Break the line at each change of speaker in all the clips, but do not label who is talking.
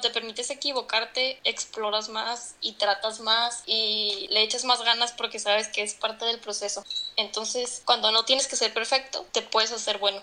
te permites equivocarte, exploras más y tratas más y le echas más ganas porque sabes que es parte del proceso. Entonces, cuando no tienes que ser perfecto, te puedes hacer bueno.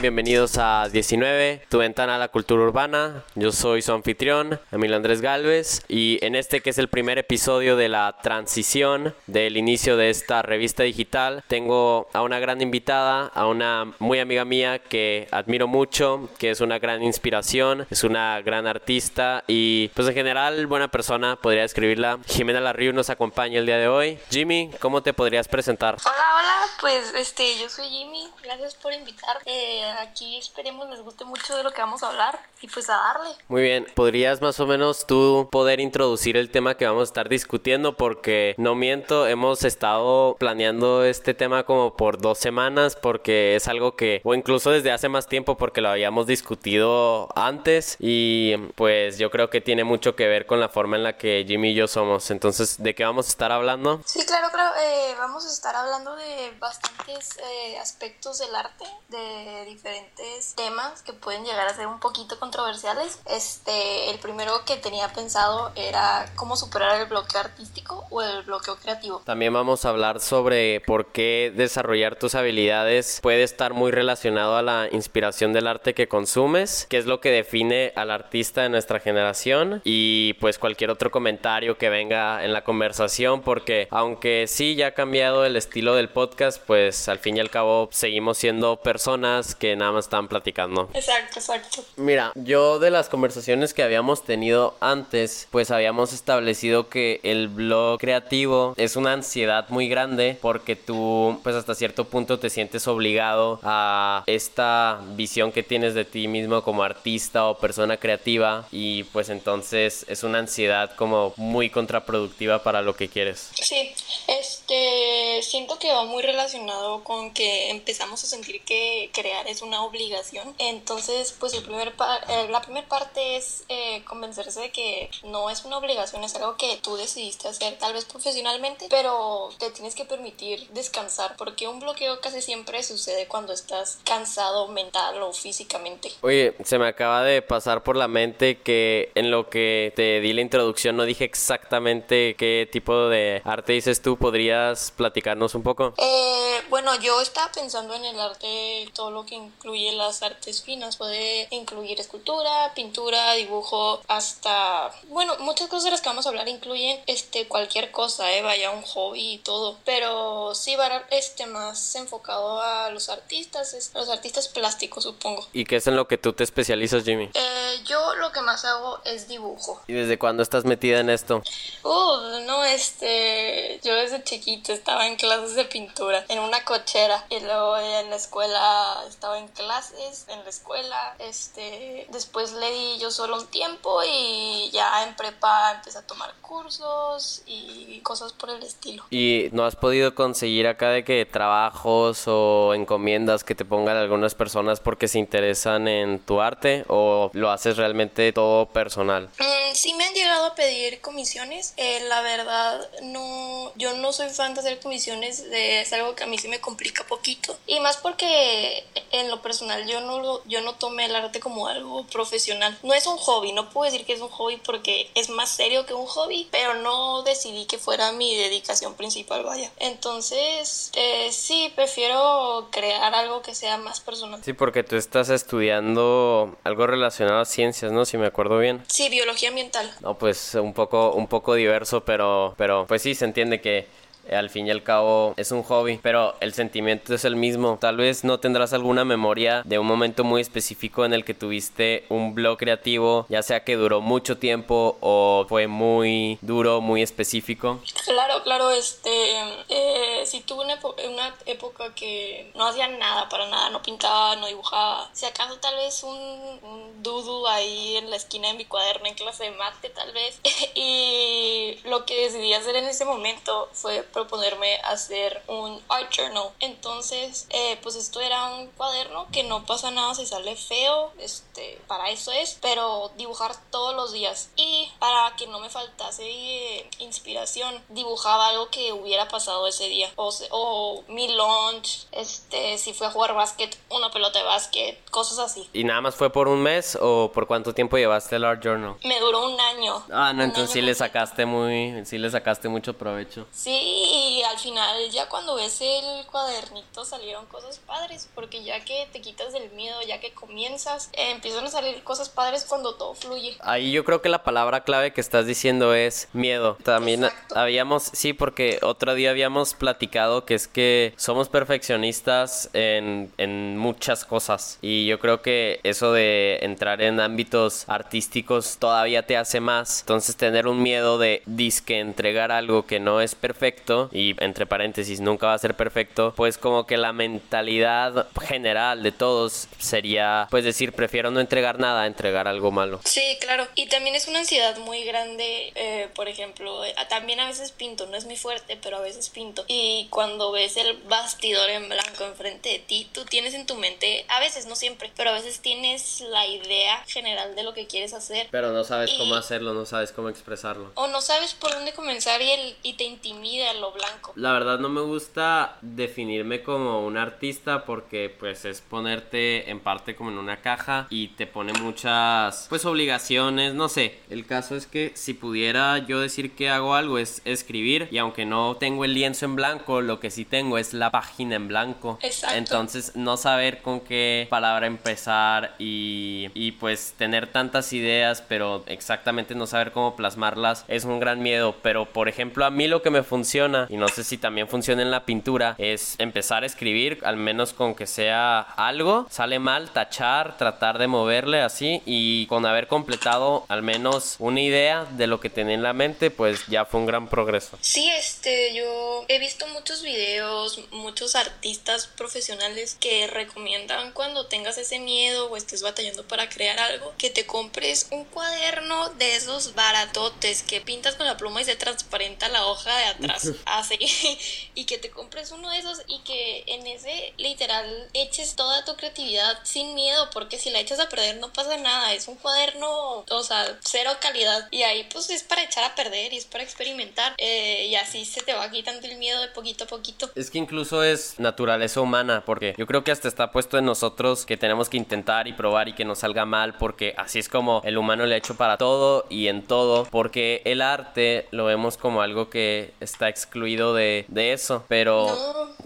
Sean bienvenidos a 19, tu ventana a la cultura urbana. Yo soy su anfitrión, Emilio Andrés Galvez, y en este que es el primer episodio de la transición del inicio de esta revista digital, tengo a una gran invitada, a una muy amiga mía que admiro mucho, que es una gran inspiración, es una gran artista y pues en general buena persona, podría escribirla. Jimena Larriu nos acompaña el día de hoy. Jimmy, ¿cómo te podrías presentar?
Hola, hola, pues este, yo soy Jimmy, gracias por invitar. Eh, aquí esperemos les guste mucho de lo que vamos a hablar y pues a darle.
Muy bien, ¿podrías más o menos tú poder introducir el tema que vamos a estar discutiendo? Porque no miento, hemos estado planeando este tema como por dos semanas porque es algo que, o incluso desde hace más tiempo porque lo habíamos discutido antes y pues yo creo que tiene mucho que ver con la forma en la que Jimmy y yo somos. Entonces, ¿de qué vamos a estar hablando?
Sí, claro, claro. Eh, vamos a estar hablando de bastantes eh, aspectos del arte, de diferentes temas que pueden llegar a ser un poquito controversiales. Este, el primero que tenía pensado era cómo superar el bloqueo artístico o el bloqueo creativo.
También vamos a hablar sobre por qué desarrollar tus habilidades puede estar muy relacionado a la inspiración del arte que consumes, qué es lo que define al artista de nuestra generación y pues cualquier otro comentario que venga en la conversación porque aunque sí ya ha cambiado el estilo del podcast, pues al fin y al cabo seguimos siendo personas que nada más estaban platicando.
Exacto, exacto.
Mira, yo de las conversaciones que habíamos tenido antes, pues habíamos establecido que el blog creativo es una ansiedad muy grande porque tú, pues hasta cierto punto te sientes obligado a esta visión que tienes de ti mismo como artista o persona creativa y pues entonces es una ansiedad como muy contraproductiva para lo que quieres.
Sí, este, siento que va muy relacionado con que empezamos a sentir que crear es una obligación. Entonces, pues el primer eh, la primera parte es eh, convencerse de que no es una obligación, es algo que tú decidiste hacer tal vez profesionalmente, pero te tienes que permitir descansar porque un bloqueo casi siempre sucede cuando estás cansado mental o físicamente.
Oye, se me acaba de pasar por la mente que en lo que te di la introducción no dije exactamente qué tipo de arte dices tú, ¿podrías platicarnos un poco?
Eh, bueno, yo estaba pensando en el arte, todo lo que incluye las artes finas. Puede incluir escultura, pintura, dibujo, hasta, bueno, muchas cosas de las que vamos a hablar incluyen este, cualquier cosa, ¿eh? vaya un hobby y todo. Pero sí va este, más enfocado a los artistas, es, a los artistas plásticos, supongo.
¿Y qué es en lo que tú te especializas, Jimmy?
Eh, yo lo que más hago es dibujo.
¿Y desde cuándo estás metida en esto?
Uh, no, este, yo desde chiquito estaba en clases de pintura, en una cochera, y luego en la escuela estaba en clases en la escuela, este, después le di yo solo un tiempo y ya en prepa empecé a tomar cursos y cosas por el estilo.
¿Y no has podido conseguir acá de que trabajos o encomiendas que te pongan algunas personas porque se interesan en tu arte o lo haces realmente todo personal?
Mm, sí me han llegado a pedir comisiones, eh, la verdad no, yo no soy fan de hacer comisiones, es algo que a mí se me complica poquito y más porque en lo personal yo no yo no tomé el arte como algo profesional. No es un hobby, no puedo decir que es un hobby porque es más serio que un hobby, pero no decidí que fuera mi dedicación principal, vaya. Entonces, eh, sí, prefiero crear algo que sea más personal.
Sí, porque tú estás estudiando algo relacionado a ciencias, ¿no? Si me acuerdo bien.
Sí, biología ambiental.
No, pues un poco, un poco diverso, pero, pero pues sí se entiende que al fin y al cabo es un hobby, pero el sentimiento es el mismo. Tal vez no tendrás alguna memoria de un momento muy específico en el que tuviste un blog creativo, ya sea que duró mucho tiempo o fue muy duro, muy específico.
Claro, claro, este, eh, si tuve una, época que no hacía nada para nada, no pintaba, no dibujaba, si acaso tal vez un, un doodle ahí en la esquina de mi cuaderno en clase de mate tal vez, y lo que decidí hacer en ese momento fue proponerme hacer un art journal, entonces, eh, pues esto era un cuaderno que no pasa nada si sale feo, este, para eso es, pero dibujar todos los días, y para que no me faltase eh, inspiración, dibujaba algo que hubiera pasado ese día. O, o mi lunch, este, si fui a jugar básquet, una pelota de básquet, cosas así.
¿Y nada más fue por un mes o por cuánto tiempo llevaste el Art Journal?
Me duró un año.
Ah, no, entonces sí le sacaste muy, sí le sacaste mucho provecho.
Sí, y al final ya cuando ves el cuadernito salieron cosas padres, porque ya que te quitas del miedo, ya que comienzas, eh, empiezan a salir cosas padres cuando todo fluye.
Ahí yo creo que la palabra clave que estás diciendo es miedo. También habíamos, sí, porque otro día habíamos platicado que es que somos perfeccionistas en, en muchas cosas. Y yo creo que eso de entrar en ámbitos artísticos todavía te hace más. Entonces tener un miedo de disque entregar algo que no es perfecto y entre paréntesis nunca va a ser perfecto, pues como que la mentalidad general de todos sería pues decir prefiero no entregar nada, entregar algo malo.
Sí, claro. Y también es una ansiedad muy grande, eh, por ejemplo, eh, también a veces pinto, no es muy fuerte, pero a veces pinto. Y cuando ves el bastidor en blanco enfrente de ti, tú tienes en tu mente, a veces, no siempre, pero a veces tienes la idea general de lo que quieres hacer.
Pero no sabes cómo hacerlo, no sabes cómo expresarlo.
O no sabes por dónde comenzar y, el, y te intimida lo blanco.
La verdad no me gusta definirme como un artista porque pues es ponerte en parte como en una caja y te pone muchas pues obligaciones, no sé. El caso es que si pudiera yo decir que hago algo es escribir y aunque no tengo el lienzo en blanco, lo que sí tengo es la página en blanco.
Exacto.
Entonces no saber con qué palabra empezar y, y pues tener tantas ideas pero exactamente no saber cómo plasmarlas es un gran miedo. Pero por ejemplo a mí lo que me funciona y no sé si también funciona en la pintura es empezar a escribir al menos con que sea algo. Sale mal, tachar, tratar de moverle así y con haber completado al menos una idea de lo que tenía en la mente pues ya fue un gran progreso.
Sí, este, yo he visto muchos videos, muchos artistas profesionales que recomiendan cuando tengas ese miedo o estés batallando para crear algo, que te compres un cuaderno de esos baratotes que pintas con la pluma y se transparenta la hoja de atrás, así, y que te compres uno de esos y que en ese literal eches toda tu creatividad sin miedo, porque si la echas a perder no pasa nada, es un cuaderno, o sea, cero calidad, y ahí pues es para echar a perder y es para experimentar. Eh, y así se te va quitando el miedo de poquito a poquito.
Es que incluso es naturaleza humana, porque yo creo que hasta está puesto en nosotros que tenemos que intentar y probar y que nos salga mal, porque así es como el humano le ha hecho para todo y en todo, porque el arte lo vemos como algo que está de, de eso, pero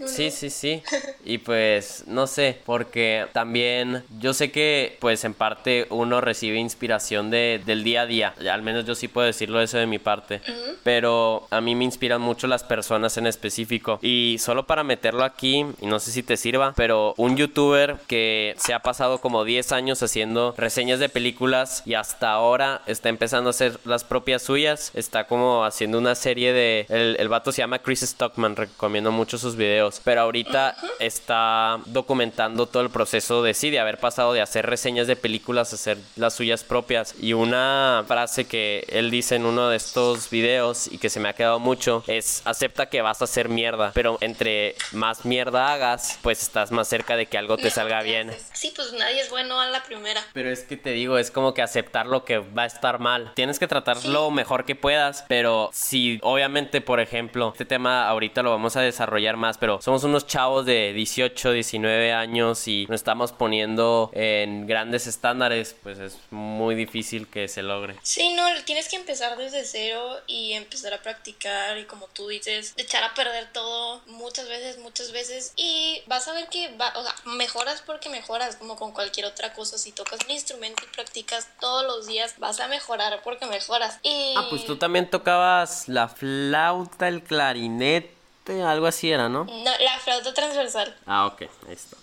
sí, sí, sí, y pues no sé, porque también yo sé que pues en parte uno recibe inspiración de, del día a día, al menos yo sí puedo decirlo eso de mi parte, pero a mí me inspiran mucho las personas en específico. Y solo para meterlo aquí, y no sé si te sirva, pero un youtuber que se ha pasado como 10 años haciendo reseñas de películas y hasta ahora está empezando a hacer las propias suyas, está como haciendo una serie de... El, el vato se llama Chris Stockman, recomiendo mucho sus videos, pero ahorita está documentando todo el proceso de sí, de haber pasado de hacer reseñas de películas a hacer las suyas propias. Y una frase que él dice en uno de estos videos y que se me ha quedado mucho es acepta que vas a hacer mierda, pero entre más mierda hagas, pues estás más cerca de que algo te salga bien.
Sí, pues nadie es bueno a la primera.
Pero es que te digo, es como que aceptar lo que va a estar mal. Tienes que tratar lo mejor que puedas, pero si obviamente, por ejemplo, este tema ahorita lo vamos a desarrollar más, pero somos unos chavos de 18, 19 años y nos estamos poniendo en grandes estándares, pues es muy difícil que se logre.
Sí, no, tienes que empezar desde cero y empezar a practicar y como tú dices, echar a perder todo muchas veces, muchas veces y vas a ver que va, o sea, mejoras porque mejoras como con cualquier otra cosa. Si tocas un instrumento y practicas todos los días, vas a mejorar porque mejoras. Y...
Ah, pues tú también tocabas la flauta, el clarinete algo así era, ¿no?
No, la flauta transversal.
Ah, ok, ahí está.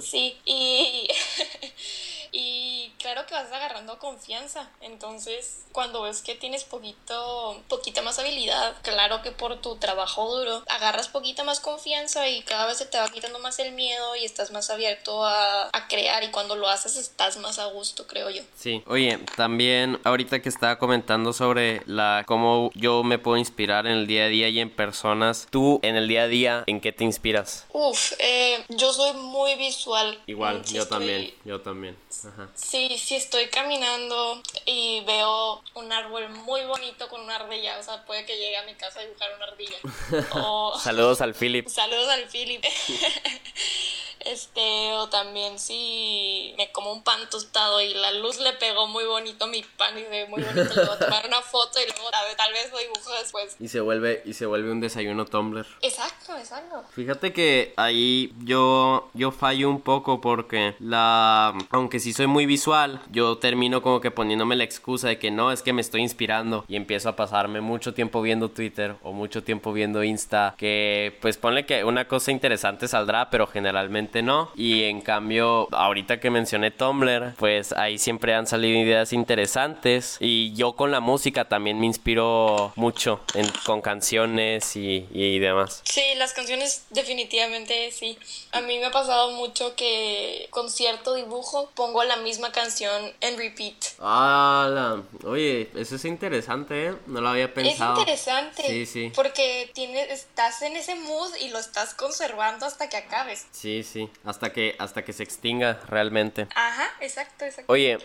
sí, y... y claro que vas agarrando confianza. Entonces, cuando ves que tienes poquito, poquita más habilidad, claro que por tu trabajo duro, agarras poquita más confianza y cada vez se te va quitando más el miedo y estás más abierto a, a crear y cuando lo haces estás más a gusto, creo yo.
Sí. Oye, también ahorita que estaba comentando sobre la cómo yo me puedo inspirar en el día a día y en personas, tú en el día a día, ¿en qué te inspiras?
Uf, eh, yo soy muy visual.
Igual, yo también, yo también.
Ajá. Sí, sí estoy caminando y veo un árbol muy bonito con una ardilla, o sea, puede que llegue a mi casa a dibujar una ardilla.
O... Saludos al Philip.
Saludos al Philip. Este, o también si me como un pan tostado y la luz le pegó muy bonito a mi pan y se ve muy bonito, le voy a tomar una foto y luego tal vez, tal vez lo dibujo después.
Y se vuelve, y se vuelve un desayuno Tumblr.
Exacto, exacto.
Fíjate que ahí yo, yo fallo un poco porque la, aunque sí soy muy visual, yo termino como que poniéndome la excusa de que no, es que me estoy inspirando y empiezo a pasarme mucho tiempo viendo Twitter o mucho tiempo viendo Insta, que pues ponle que una cosa interesante saldrá, pero generalmente no. Y en cambio, ahorita que mencioné Tumblr, pues ahí siempre han salido ideas interesantes. Y yo con la música también me inspiro mucho con canciones y, y demás.
Sí, las canciones definitivamente sí. A mí me ha pasado mucho que con cierto dibujo pongo la misma canción en repeat.
Ah, oye, eso es interesante, ¿eh? No lo había pensado.
Es interesante.
Sí, sí.
Porque tienes, estás en ese mood y lo estás conservando hasta que acabes.
Sí, sí hasta que, hasta que se extinga realmente.
Ajá, exacto, exacto.
Oye,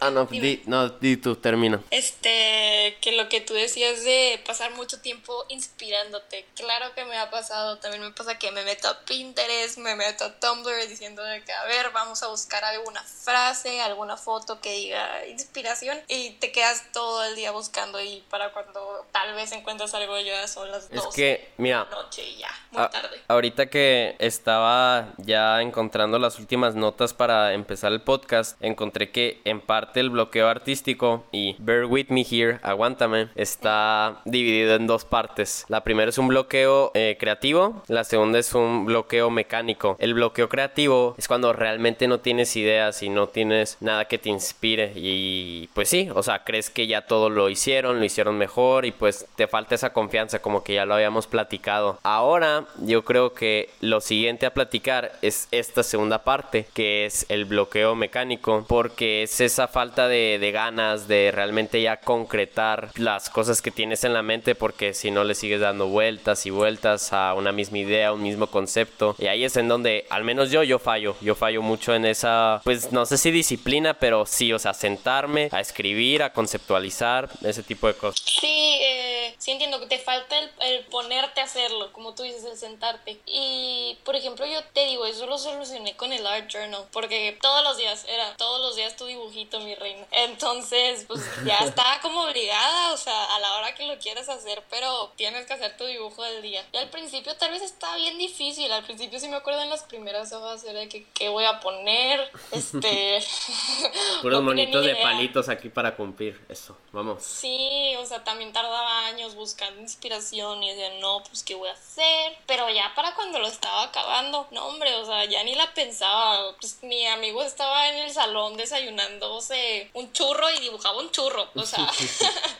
ah, no, di, no, di tú, termina.
Este, que lo que tú decías de pasar mucho tiempo inspirándote, claro que me ha pasado, también me pasa que me meto a Pinterest, me meto a Tumblr diciendo de que, a ver, vamos a buscar alguna frase, alguna foto que diga inspiración y te quedas todo el día buscando y para cuando tal vez encuentras algo ya son las
es que, mira,
noche y ya, muy tarde.
Ahorita que estaba ya encontrando las últimas notas para empezar el podcast, encontré que en parte el bloqueo artístico y Bear With Me Here, aguántame, está dividido en dos partes. La primera es un bloqueo eh, creativo, la segunda es un bloqueo mecánico. El bloqueo creativo es cuando realmente no tienes ideas y no tienes nada que te inspire y pues sí, o sea, crees que ya todo lo hicieron, lo hicieron mejor y pues te falta esa confianza como que ya lo habíamos platicado. Ahora yo creo que lo siguiente a platicar es esta segunda parte, que es el bloqueo mecánico, porque es esa falta de, ganas de realmente ya concretar las cosas que tienes en la mente, porque si no le sigues dando vueltas y vueltas a una misma idea, un mismo concepto, y ahí es en donde, al menos yo, yo fallo, yo fallo mucho en esa, pues no sé si disciplina, pero sí, o sea, sentarme a escribir, a conceptualizar, ese tipo de cosas.
Sí, eh, sí entiendo que te falta el, el ponerte a hacerlo, como tú dices, el sentarte. Y, por ejemplo, yo te digo, eso lo solucioné con el Art Journal, porque todos los días, era todos los días tu dibujito, mi reina. Entonces, pues ya estaba como obligada, o sea, a la hora que lo quieras hacer, pero tienes que hacer tu dibujo del día. Y al principio tal vez estaba bien difícil, al principio sí me acuerdo en las primeras hojas era de que qué voy a poner, este...
Puros monitos de palitos aquí para cumplir, eso, vamos.
Sí, o sea, también tardaba años buscando inspiración y decía, no, pues qué voy a hacer, pero ya para cuando lo estaba acabando, no hombre, o sea, ya ni la pensaba. Pues mi amigo estaba en el salón desayunándose un churro y dibujaba un churro. O sea.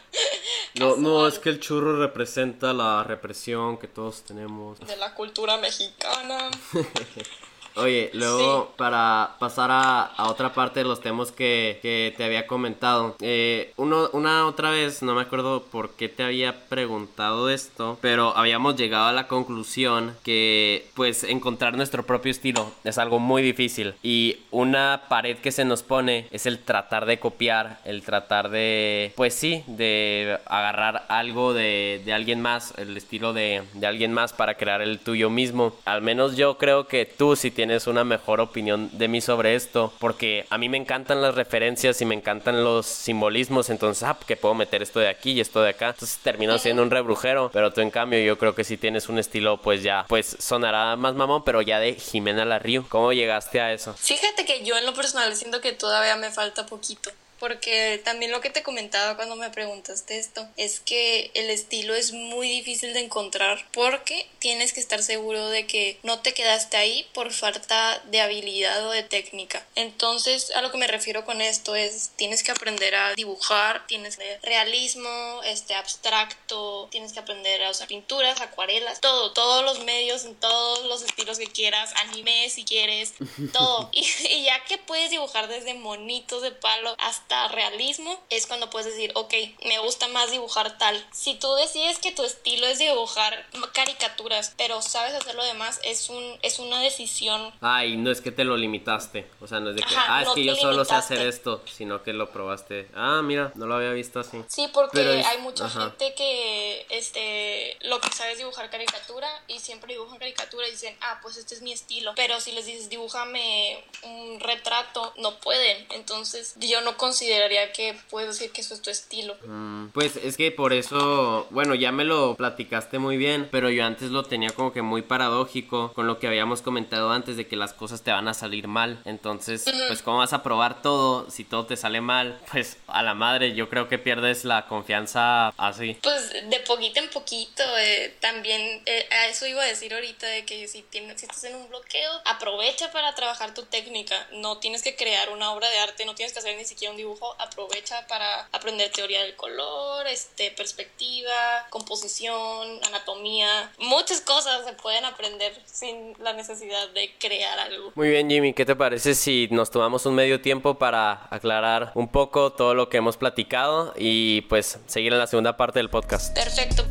no, no, es que el churro representa la represión que todos tenemos.
De la cultura mexicana.
Oye, luego para pasar a, otra parte de los temas que, te había comentado. Eh, uno, una otra vez, no me acuerdo por qué te había preguntado esto, pero habíamos llegado a la conclusión que pues encontrar nuestro propio estilo es algo muy difícil. Y una pared que se nos pone es el tratar de copiar, el tratar de, pues sí, de agarrar algo de, de alguien más, el estilo de, de alguien más para crear el tuyo mismo. Al menos yo creo que tú si tienes tienes una mejor opinión de mí sobre esto, porque a mí me encantan las referencias y me encantan los simbolismos, entonces, ah, que puedo meter esto de aquí y esto de acá, entonces termino siendo un rebrujero, pero tú en cambio yo creo que si tienes un estilo, pues ya, pues sonará más mamón, pero ya de Jimena Larriu, ¿cómo llegaste a eso?
Fíjate que yo en lo personal siento que todavía me falta poquito porque también lo que te comentaba cuando me preguntaste esto es que el estilo es muy difícil de encontrar porque tienes que estar seguro de que no te quedaste ahí por falta de habilidad o de técnica. Entonces, a lo que me refiero con esto es tienes que aprender a dibujar, tienes que realismo, este abstracto, tienes que aprender a usar pinturas, acuarelas, todo, todos los medios en todos los estilos que quieras, anime si quieres, todo. Y, y ya que puedes dibujar desde monitos de palo hasta realismo, es cuando puedes decir, ok, me gusta más dibujar tal. Si tú decides que tu estilo es dibujar caricaturas, pero sabes hacer lo demás, es, un, es una decisión.
Ay, no es que te lo limitaste. O sea, no es de que, ah, es que yo solo sé hacer esto, sino que lo probaste. Ah, mira, no lo había visto así.
Sí, porque hay mucha gente que este, lo que sabe es dibujar caricatura y siempre dibujan caricatura y dicen, ah, pues este es mi estilo. Pero si les dices, dibújame un retrato, no pueden. Entonces, yo no consideraría que puedes decir que eso es tu estilo.
Mm, pues es que por eso, bueno, ya me lo platicaste muy bien, pero yo antes lo tenía como que muy paradójico con lo que habíamos comentado antes de que las cosas te van a salir mal. Entonces, pues cómo vas a probar todo si todo te sale mal, pues a la madre yo creo que pierdes la confianza así.
Pues de poquito en poquito, eh, también eh, a eso iba a decir ahorita de que si, tienes, si estás en un bloqueo, aprovecha para trabajar tu técnica, no tienes que crear una obra de arte, no tienes que hacer ni siquiera un dibujo, aprovecha para aprender teoría del color, este, perspectiva, composición, anatomía, muchas cosas se pueden aprender sin la necesidad de crear algo.
Muy bien Jimmy, ¿qué te parece si nos tomamos un medio tiempo para aclarar un poco todo lo que hemos platicado y pues seguir en la segunda parte del podcast?
Perfecto.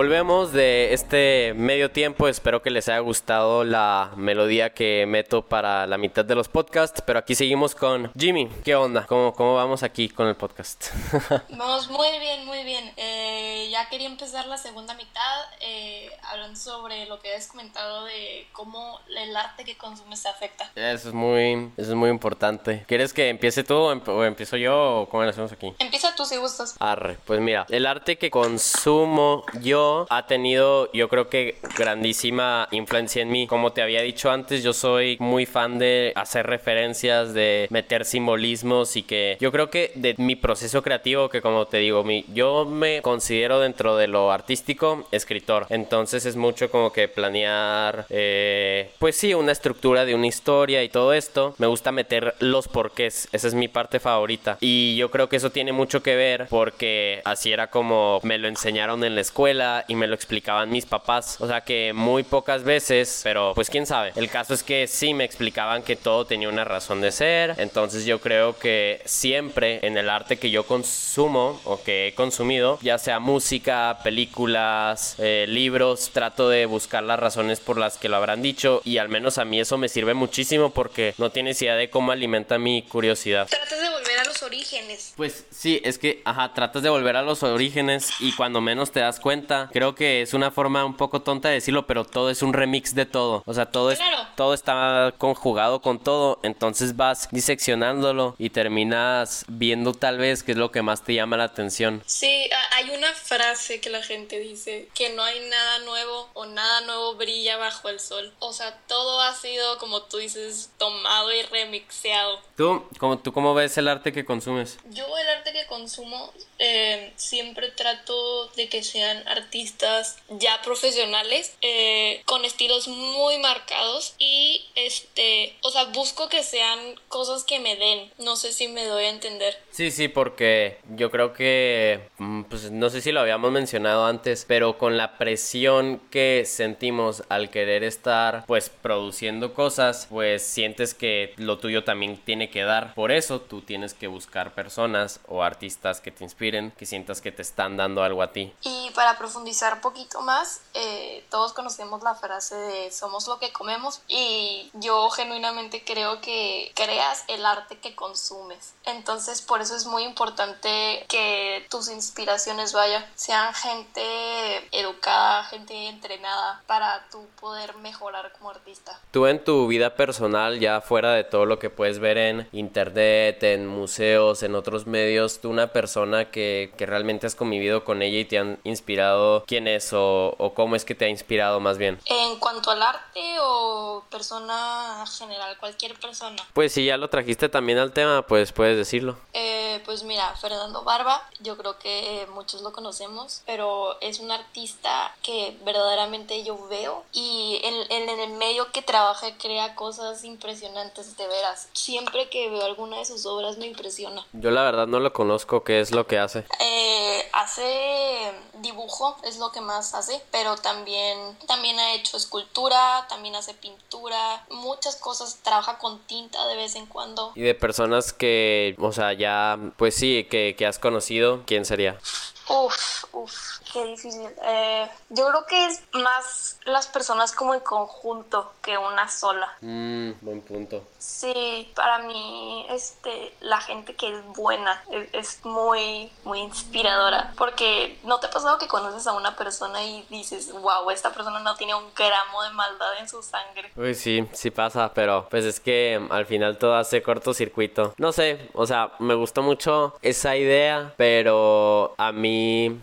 Volvemos de este medio tiempo. Espero que les haya gustado la melodía que meto para la mitad de los podcasts. Pero aquí seguimos con Jimmy. ¿Qué onda? ¿Cómo, cómo vamos aquí con el podcast?
vamos muy bien, muy bien. Eh, ya quería empezar la segunda mitad eh, hablando sobre lo que has comentado de cómo el arte que consumes te afecta.
Eso es muy, eso es muy importante. ¿Quieres que empiece tú o, o empiezo yo o cómo lo hacemos aquí?
Empieza tú si gustas.
Arre, pues mira, el arte que consumo yo ha tenido yo creo que grandísima influencia en mí. Como te había dicho antes, yo soy muy fan de hacer referencias, de meter simbolismos y que yo creo que de mi proceso creativo, que como te digo, mi, yo me considero dentro de lo artístico escritor. Entonces es mucho como que planear, eh, pues sí, una estructura de una historia y todo esto. Me gusta meter los porqués, esa es mi parte favorita. Y yo creo que eso tiene mucho que ver porque así era como me lo enseñaron en la escuela y me lo explicaban mis papás. O sea que muy pocas veces, pero pues quién sabe. El caso es que sí me explicaban que todo tenía una razón de ser. Entonces yo creo que siempre en el arte que yo consumo o que he consumido, ya sea música, películas, eh, libros, trato de buscar las razones por las que lo habrán dicho y al menos a mí eso me sirve muchísimo porque no tienes idea de cómo alimenta mi curiosidad.
Tratas de volver los orígenes.
Pues sí, es que, ajá, tratas de volver a los orígenes y cuando menos te das cuenta, creo que es una forma un poco tonta de decirlo, pero todo es un remix de todo. O sea, todo, es, todo está conjugado con todo. Entonces vas diseccionándolo y terminas viendo tal vez qué es lo que más te llama la atención.
Sí, hay una frase que la gente dice, que no hay nada nuevo o nada nuevo brilla bajo el sol. O sea, todo ha sido, como tú dices, tomado y remixeado.
¿Tú, cómo, tú cómo ves el arte que consumes?
Yo el arte que consumo eh, siempre trato de que sean artistas ya profesionales eh, con estilos muy marcados y este, o sea, busco que sean cosas que me den. No sé si me doy a entender.
Sí, sí, porque yo creo que, mm, pues no sé si lo habíamos mencionado antes, pero con la presión que sentimos al querer estar, pues produciendo cosas, pues sientes que lo tuyo también tiene que dar. Por eso tú tienes que buscar personas o artistas que te inspiren, que sientas que te están dando algo a ti.
Y para profundizar un poquito más, eh, todos conocemos la frase de somos lo que comemos y yo genuinamente creo que creas el arte que consumes. Entonces por eso es muy importante que tus inspiraciones vaya, sean gente educada, gente entrenada para tu poder mejorar como artista.
Tú en tu vida personal, ya fuera de todo lo que puedes ver en internet, en museos, en otros medios, tú una persona que, que realmente has convivido con ella y te han inspirado, ¿quién es o, o cómo es que te ha inspirado más bien?
En cuanto al arte o persona general, cualquier persona.
Pues si ya lo trajiste también al tema, pues puedes decirlo.
Eh, pues mira, Fernando Barba, yo creo que muchos lo conocemos, pero es un artista que verdaderamente yo veo y en, en el medio que trabaja crea cosas impresionantes de veras. Siempre que veo alguna de sus obras me impresiona.
Yo la verdad no lo conozco, ¿qué es lo que hace?
Eh, hace dibujo, es lo que más hace, pero también, también ha hecho escultura, también hace pintura, muchas cosas, trabaja con tinta de vez en cuando.
Y de personas que, o sea, ya, pues sí, que, que has conocido, ¿quién sería?
Uf, uf, qué difícil. Eh, yo creo que es más las personas como en conjunto que una sola.
Mmm, buen punto.
Sí, para mí, este, la gente que es buena es, es, muy, muy inspiradora. Porque no te ha pasado que conoces a una persona y dices, wow, esta persona no tiene un gramo de maldad en su sangre.
Uy, sí, sí pasa, pero pues es que al final todo hace cortocircuito. No sé, o sea, me gustó mucho esa idea, pero a mí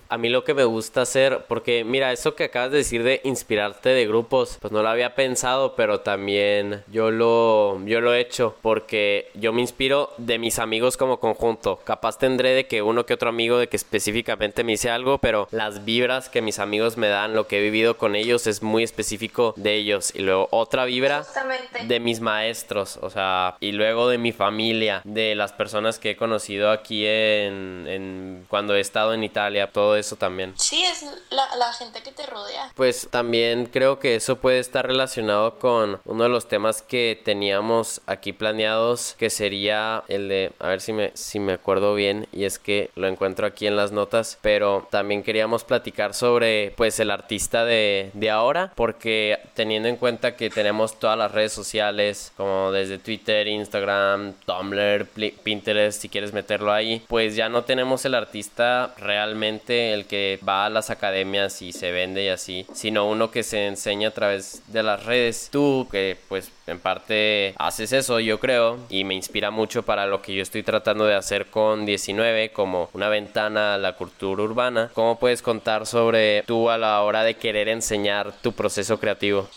a mí lo que me gusta hacer, porque mira, eso que acabas de decir de inspirarte de grupos, pues no lo había pensado, pero también yo lo, yo lo he hecho, porque yo me inspiro de mis amigos como conjunto. Capaz tendré de que uno que otro amigo de que específicamente me dice algo, pero las vibras que mis amigos me dan, lo que he vivido con ellos es muy específico de ellos. Y luego otra vibra
Justamente.
de mis maestros, o sea, y luego de mi familia, de las personas que he conocido aquí en, en cuando he estado en Italia todo eso también.
Sí, es la, la, gente que te rodea.
Pues también creo que eso puede estar relacionado con uno de los temas que teníamos aquí planeados, que sería el de, a ver si me, si me acuerdo bien, y es que lo encuentro aquí en las notas, pero también queríamos platicar sobre pues el artista de, de ahora, porque teniendo en cuenta que tenemos todas las redes sociales, como desde Twitter, Instagram, Tumblr, Pinterest, si quieres meterlo ahí, pues ya no tenemos el artista el que va a las academias y se vende y así, sino uno que se enseña a través de las redes. Tú, que pues en parte haces eso, yo creo, y me inspira mucho para lo que yo estoy tratando de hacer con 19, como una ventana a la cultura urbana. ¿Cómo puedes contar sobre tú a la hora de querer enseñar tu proceso creativo?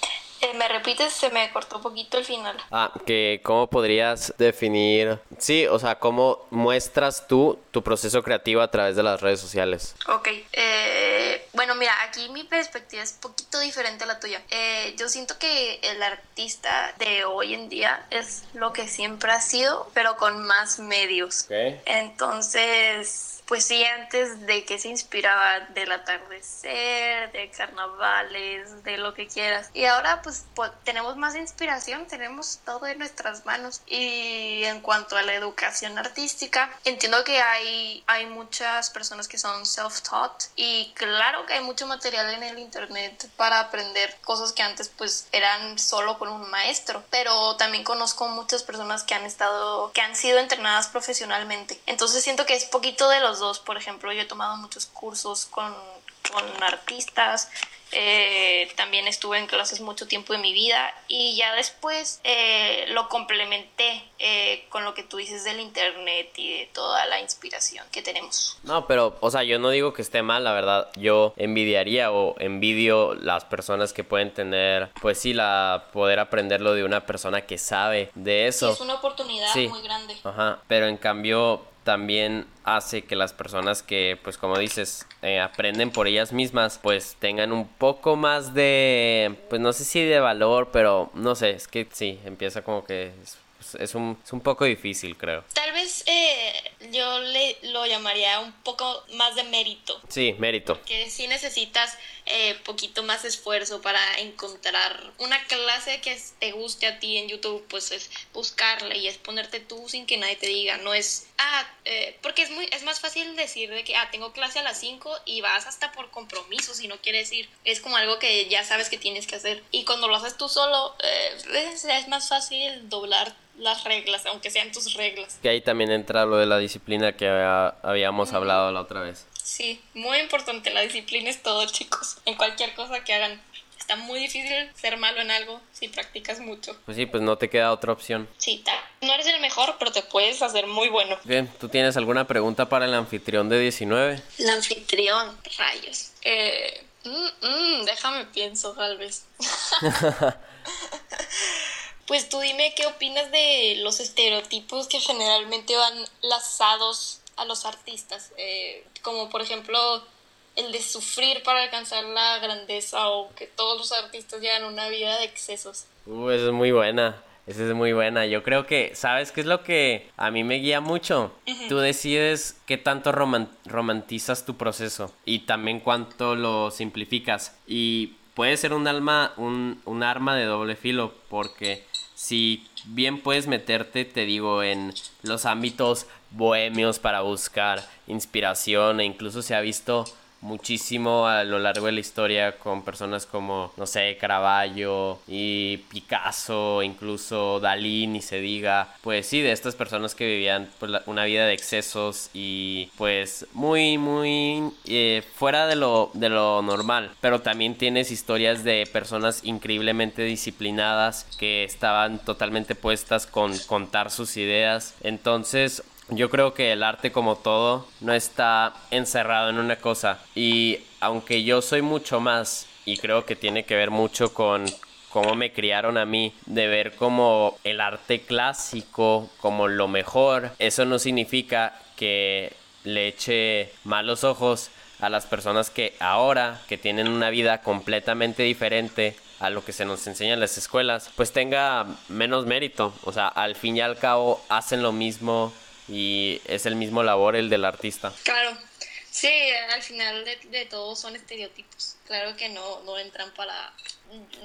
Eh, ¿Me repites? Se me cortó un poquito el final.
Ah, que cómo podrías definir, sí, o sea, cómo muestras tú tu proceso creativo a través de las redes sociales.
Ok, eh, bueno, mira, aquí mi perspectiva es un poquito diferente a la tuya. Eh, yo siento que el artista de hoy en día es lo que siempre ha sido, pero con más medios.
Okay.
Entonces pues sí, antes de que se inspiraba del atardecer, de carnavales, de lo que quieras. Y ahora pues, pues, tenemos más inspiración, tenemos todo en nuestras manos. Y en cuanto a la educación artística, entiendo que hay, hay muchas personas que son self-taught y claro que hay mucho material en el internet para aprender cosas que antes pues eran solo con un maestro. Pero también conozco muchas personas que han estado, que han sido entrenadas profesionalmente. Entonces siento que es poquito de los dos. Por ejemplo, yo he tomado muchos cursos con, con artistas, eh, también estuve en clases mucho tiempo de mi vida y ya después eh, lo complementé eh, con lo que tú dices del internet y de toda la inspiración que tenemos.
No, pero, o sea, yo no digo que esté mal, la verdad, yo envidiaría o envidio las personas que pueden tener, pues sí, la poder aprenderlo de una persona que sabe de eso.
Sí, es una oportunidad
Sí.
muy grande.
Ajá, pero en cambio también hace que las personas que, pues como dices, eh, aprenden por ellas mismas, pues tengan un poco más de, pues no sé si de valor, pero no sé, es que sí, empieza como que es, es un, es un poco difícil, creo.
Tal vez eh, yo le, lo llamaría un poco más de mérito.
Sí, mérito.
Que si necesitas eh, poquito más esfuerzo para encontrar una clase que te guste a ti en YouTube, pues es buscarla y es ponerte tú sin que nadie te diga. No es, ah, eh, porque es, muy, es más fácil decir de que, ah, tengo clase a las 5 y vas hasta por compromiso, si no quieres ir. Es como algo que ya sabes que tienes que hacer. Y cuando lo haces tú solo, eh, es, más fácil doblar las reglas, aunque sean tus reglas.
Que ahí también entra lo de la disciplina que habíamos hablado la otra vez.
Sí, muy importante, la disciplina es todo, chicos, en cualquier cosa que hagan está muy difícil ser malo en algo si practicas mucho.
Pues sí, pues no te queda otra opción.
Sí, no eres el mejor, pero te puedes hacer muy bueno.
Bien, ¿tú tienes alguna pregunta para el anfitrión de 19?
El anfitrión, rayos. Eh, mm, mm, déjame pienso, tal vez. pues tú dime qué opinas de los estereotipos que generalmente van lazados a los artistas. Eh, como por ejemplo el de sufrir para alcanzar la grandeza o que todos los artistas llevan una vida de excesos.
Uh, esa es muy buena. Esa es muy buena. Yo creo que, ¿sabes qué es lo que a mí me guía mucho? Tú decides qué tanto romantizas tu proceso y también cuánto lo simplificas. Y puede ser un alma, un, un arma de doble filo porque si bien puedes meterte, te digo, en los ámbitos bohemios para buscar inspiración e incluso se ha visto muchísimo a lo largo de la historia con personas como, no sé, Caravaggio y Picasso, incluso Dalí, ni se diga. Pues sí, de estas personas que vivían pues, una vida de excesos y pues muy, muy eh, fuera de lo, de lo normal. Pero también tienes historias de personas increíblemente disciplinadas que estaban totalmente puestas con contar sus ideas. Entonces, yo creo que el arte como todo no está encerrado en una cosa y aunque yo soy mucho más y creo que tiene que ver mucho con cómo me criaron a mí de ver como el arte clásico como lo mejor, eso no significa que le eche malos ojos a las personas que ahora que tienen una vida completamente diferente a lo que se nos enseña en las escuelas, pues tenga menos mérito. O sea, al fin y al cabo hacen lo mismo y es el mismo labor el del artista.
Claro, sí, al final de, de todo son estereotipos. Claro que no, no entran para,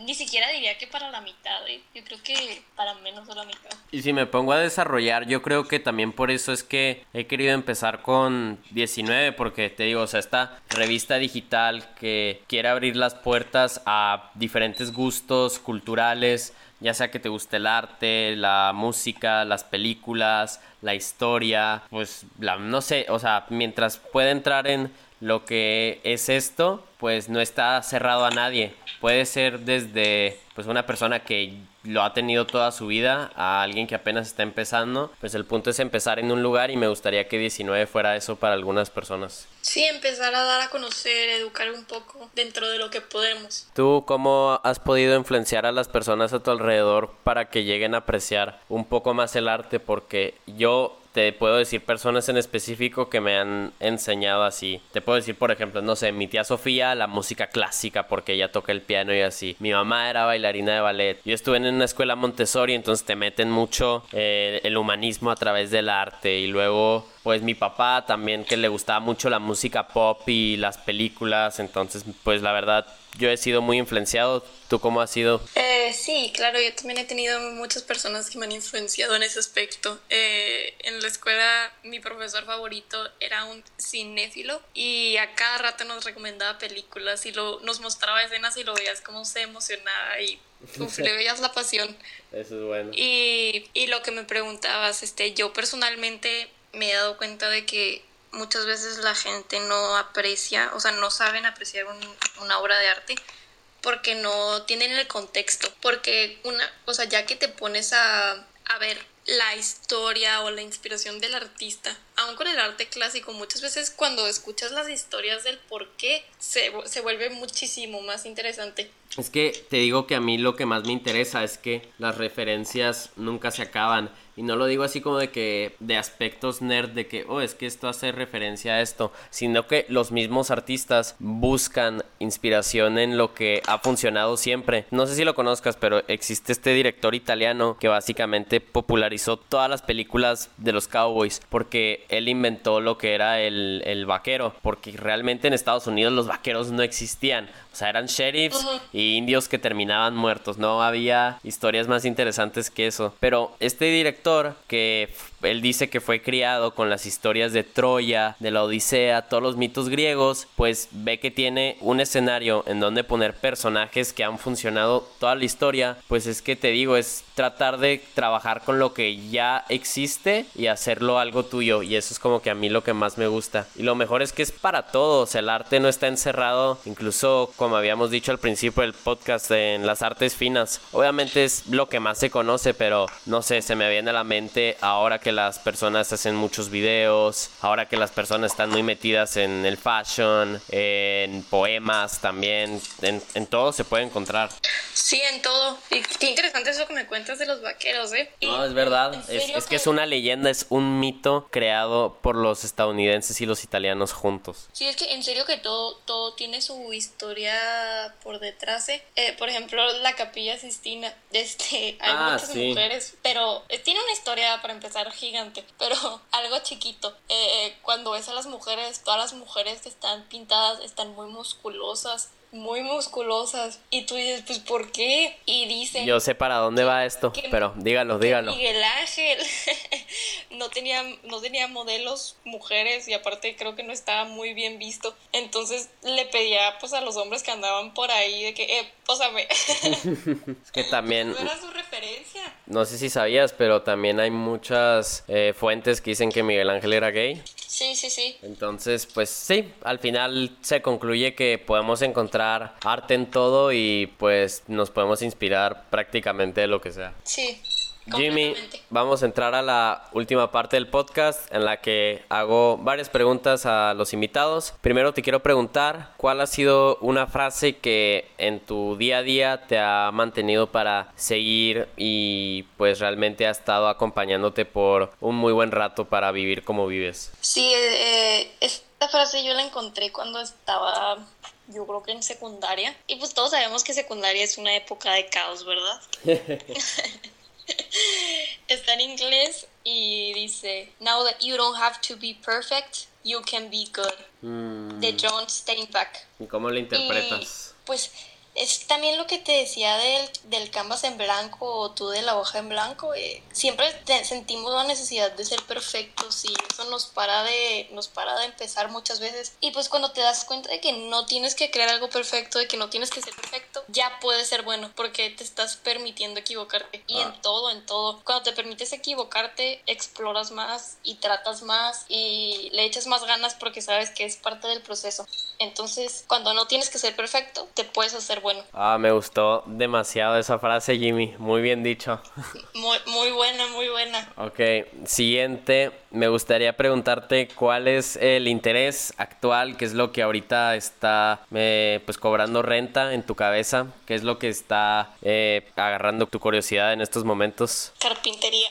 ni siquiera diría que para la mitad, ¿eh? yo creo que para menos de la mitad.
Y si me pongo a desarrollar, yo creo que también por eso es que he querido empezar con 19, porque te digo, o sea, esta revista digital que quiere abrir las puertas a diferentes gustos culturales, ya sea que te guste el arte, la música, las películas, la historia, pues la, no sé, o sea, mientras pueda entrar en lo que es esto, pues no está cerrado a nadie. Puede ser desde pues una persona que lo ha tenido toda su vida a alguien que apenas está empezando, pues el punto es empezar en un lugar y me gustaría que 19 fuera eso para algunas personas.
Sí, empezar a dar a conocer, educar un poco dentro de lo que podemos.
¿Tú cómo has podido influenciar a las personas a tu alrededor para que lleguen a apreciar un poco más el arte? Porque yo te puedo decir personas en específico que me han enseñado así. Te puedo decir, por ejemplo, no sé, mi tía Sofía, la música clásica porque ella toca el piano y así. Mi mamá era bailarina de ballet. Yo estuve en una escuela Montessori, entonces te meten mucho eh, el humanismo a través del arte y luego pues mi papá también que le gustaba mucho la música pop y las películas, entonces pues la verdad yo he sido muy influenciado. ¿Tú cómo has sido?
Eh, sí, claro, yo también he tenido muchas personas que me han influenciado en ese aspecto. Eh, en la escuela mi profesor favorito era un cinéfilo y a cada rato nos recomendaba películas y lo, nos mostraba escenas y lo veías como se emocionaba y le veías la pasión.
Eso es bueno.
Y, y lo que me preguntabas, este, yo personalmente me he dado cuenta de que muchas veces la gente no aprecia, o sea, no saben apreciar una obra de arte porque no tienen el contexto. Porque una, o sea, ya que te pones a, a ver la historia o la inspiración del artista, aún con el arte clásico, muchas veces cuando escuchas las historias del por qué, se, se vuelve muchísimo más interesante.
Es que te digo que a mí lo que más me interesa es que las referencias nunca se acaban y no lo digo así como de que de aspectos nerd de que, oh, es que esto hace referencia a esto, sino que los mismos artistas buscan inspiración en lo que ha funcionado siempre. No sé si lo conozcas, pero existe este director italiano que básicamente popularizó todas las películas de los cowboys porque él inventó lo que era el, el vaquero, porque realmente en Estados Unidos los vaqueros no existían. O sea, eran sheriffs y y indios que terminaban muertos. No había historias más interesantes que eso. Pero este director que él dice que fue criado con las historias de Troya, de la Odisea, todos los mitos griegos, pues ve que tiene un escenario en donde poner personajes que han funcionado toda la historia, pues es que te digo, es tratar de trabajar con lo que ya existe y hacerlo algo tuyo y eso es como que a mí lo que más me gusta. Y lo mejor es que es para todos, el arte no está encerrado, incluso como habíamos dicho al principio del podcast, en las artes finas. Obviamente es lo que más se conoce, pero no sé, se me viene a la mente ahora que las personas hacen muchos videos, ahora que las personas están muy metidas en el fashion, en poemas también, en, todo se puede encontrar.
Sí, en todo. Y qué interesante eso que me cuentas de los vaqueros, ¿eh?
No, es verdad. Es, que es una leyenda, es un mito creado por los estadounidenses y los italianos juntos.
Sí, es que en serio que todo, todo tiene su historia por detrás. ¿eh? eh por ejemplo, la capilla Sistina. Este, hay ah, muchas mujeres, pero eh, tiene una historia para empezar gigante, pero algo chiquito. Eh, eh, cuando ves a las mujeres, todas las mujeres que están pintadas están muy musculosas muy musculosas. Y tú dices, pues, ¿por qué? Y dice...
Yo sé para dónde va esto, pero dígalo, dígalo.
Miguel Ángel no, tenía, no tenía modelos mujeres y aparte creo que no estaba muy bien visto. Entonces le pedía, pues, a los hombres que andaban por ahí de que, eh, pósame.
es que también...
¿No era su referencia?
No sé si sabías, pero también hay muchas eh, fuentes que dicen que Miguel Ángel era gay.
Sí, sí, sí.
Entonces, pues sí, al final se concluye que podemos encontrar arte en todo y pues nos podemos inspirar prácticamente de lo que sea.
Sí.
Jimmy, vamos a entrar a la última parte del podcast en la que hago varias preguntas a los invitados. Primero te quiero preguntar cuál ha sido una frase que en tu día a día te ha mantenido para seguir y pues realmente ha estado acompañándote por un muy buen rato para vivir como vives.
Sí, eh, esta frase yo la encontré cuando estaba yo creo que en secundaria. Y pues todos sabemos que secundaria es una época de caos, ¿verdad? Está en inglés y dice, Now that you don't have to be perfect, you can be good. Mm. De John Steinbeck.
¿Y cómo lo interpretas?
pues es también lo que te decía del, del canvas en blanco o tú de la hoja en blanco. Eh, siempre sentimos la necesidad de ser perfectos y eso nos para, de, nos para de empezar muchas veces. Y pues cuando te das cuenta de que no tienes que crear algo perfecto, de que no tienes que ser perfecto, ya puede ser bueno porque te estás permitiendo equivocarte. Y en ah. todo, en todo. Cuando te permites equivocarte, exploras más y tratas más y le echas más ganas porque sabes que es parte del proceso. Entonces, cuando no tienes que ser perfecto, te puedes hacer bueno.
Ah, me gustó demasiado esa frase, Jimmy. Muy bien dicho.
Muy, muy buena, muy buena.
Ok, siguiente. Me gustaría preguntarte cuál es el interés actual, qué es lo que ahorita está eh, pues cobrando renta en tu cabeza, qué es lo que está eh, agarrando tu curiosidad en estos momentos.
Carpintería.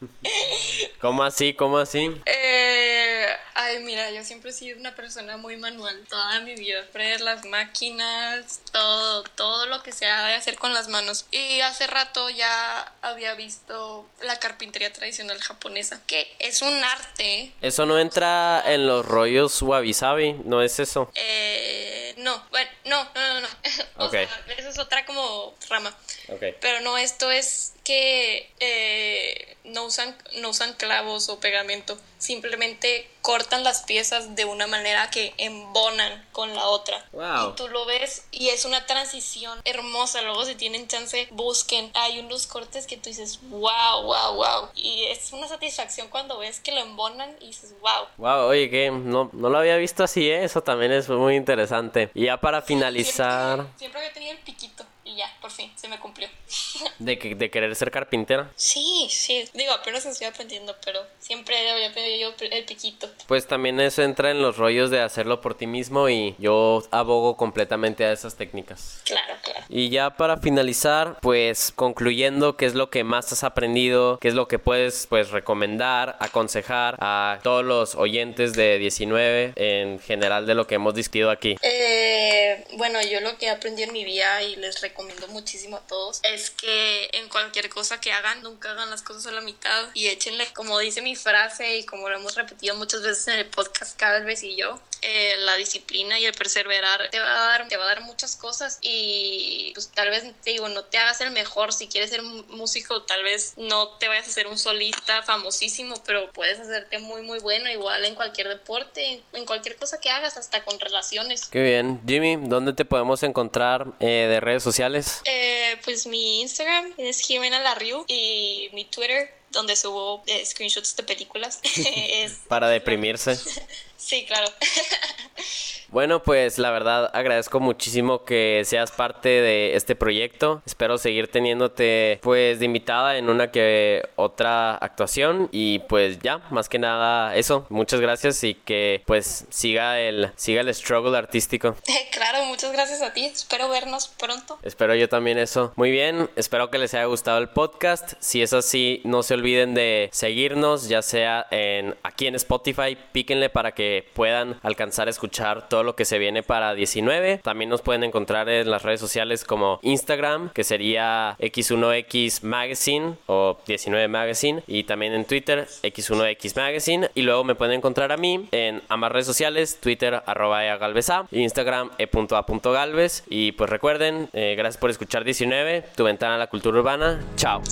¿Cómo así? ¿Cómo así?
Eh, ay, mira, yo siempre he sido una persona muy manual. Toda mi vida, freír las máquinas, todo, todo lo que se ha de hacer con las manos. Y hace rato ya había visto la carpintería tradicional japonesa, que es un arte.
Eso no entra en los rollos wabi-sabi, ¿no es eso?
Eh, no, bueno, no, no, no, no. o sea, eso es otra como rama. Okay. Pero no, esto es que eh, no, usan, no usan clavos o pegamento, simplemente cortan las piezas de una manera que embonan con la otra. Y tú lo ves y es una transición hermosa. Luego si tienen chance, busquen. Hay unos cortes que tú dices, wow, wow, wow. Y es una satisfacción cuando ves que lo embonan y dices, wow.
Wow, oye, que no, no lo había visto así, ¿eh? Eso también es muy interesante. Y ya para finalizar...
Siempre, siempre había tenido el piquito. y ya, por fin, se me cumplió.
¿De, que, de querer ser carpintera?
Sí, sí. Digo, apenas estoy aprendiendo, pero siempre había pedido el piquito.
Pues también eso entra en los rollos de hacerlo por ti mismo y yo abogo completamente a esas técnicas.
Claro, claro.
Y ya para finalizar, pues concluyendo qué es lo que más has aprendido, qué es lo que puedes pues recomendar, aconsejar a todos los oyentes de 19 en general de lo que hemos discutido aquí.
Eh, bueno, yo lo que he aprendido en mi vida y les recomiendo recomiendo muchísimo a todos es que en cualquier cosa que hagan, nunca hagan las cosas a la mitad y échenle, como dice mi frase y como lo hemos repetido muchas veces en el podcast cada vez y yo, eh, la disciplina y el perseverar te va a dar te va a dar muchas cosas y pues tal vez te digo no te hagas el mejor si quieres ser músico tal vez no te vayas a ser un solista famosísimo pero puedes hacerte muy muy bueno igual en cualquier deporte en cualquier cosa que hagas hasta con relaciones.
Qué bien. Jimmy dónde te podemos encontrar eh, de redes sociales
eh, pues mi Instagram es Jimena Larriu y mi Twitter donde subo screenshots de películas es
para deprimirse
Sí, claro.
Bueno, pues la verdad agradezco muchísimo que seas parte de este proyecto. Espero seguir teniéndote pues de invitada en una que otra actuación y pues ya, más que nada eso. Muchas gracias y que pues siga el siga el struggle artístico.
Claro, muchas gracias a ti. Espero vernos pronto.
Espero yo también eso. Muy bien, espero que les haya gustado el podcast. Si es así, no se olviden de seguirnos, ya sea en aquí en Spotify, píquenle para que puedan alcanzar a escuchar todo lo que se viene para 19. También nos pueden encontrar en las redes sociales como Instagram, que sería X1X Magazine o 19 Magazine, y también en Twitter X1X Magazine. Y luego me pueden encontrar a mí en ambas redes sociales, Twitter arroba eagalvesa, Instagram e.a.galvez. Y pues recuerden, eh, gracias por escuchar 19, tu ventana a la cultura urbana. Chao.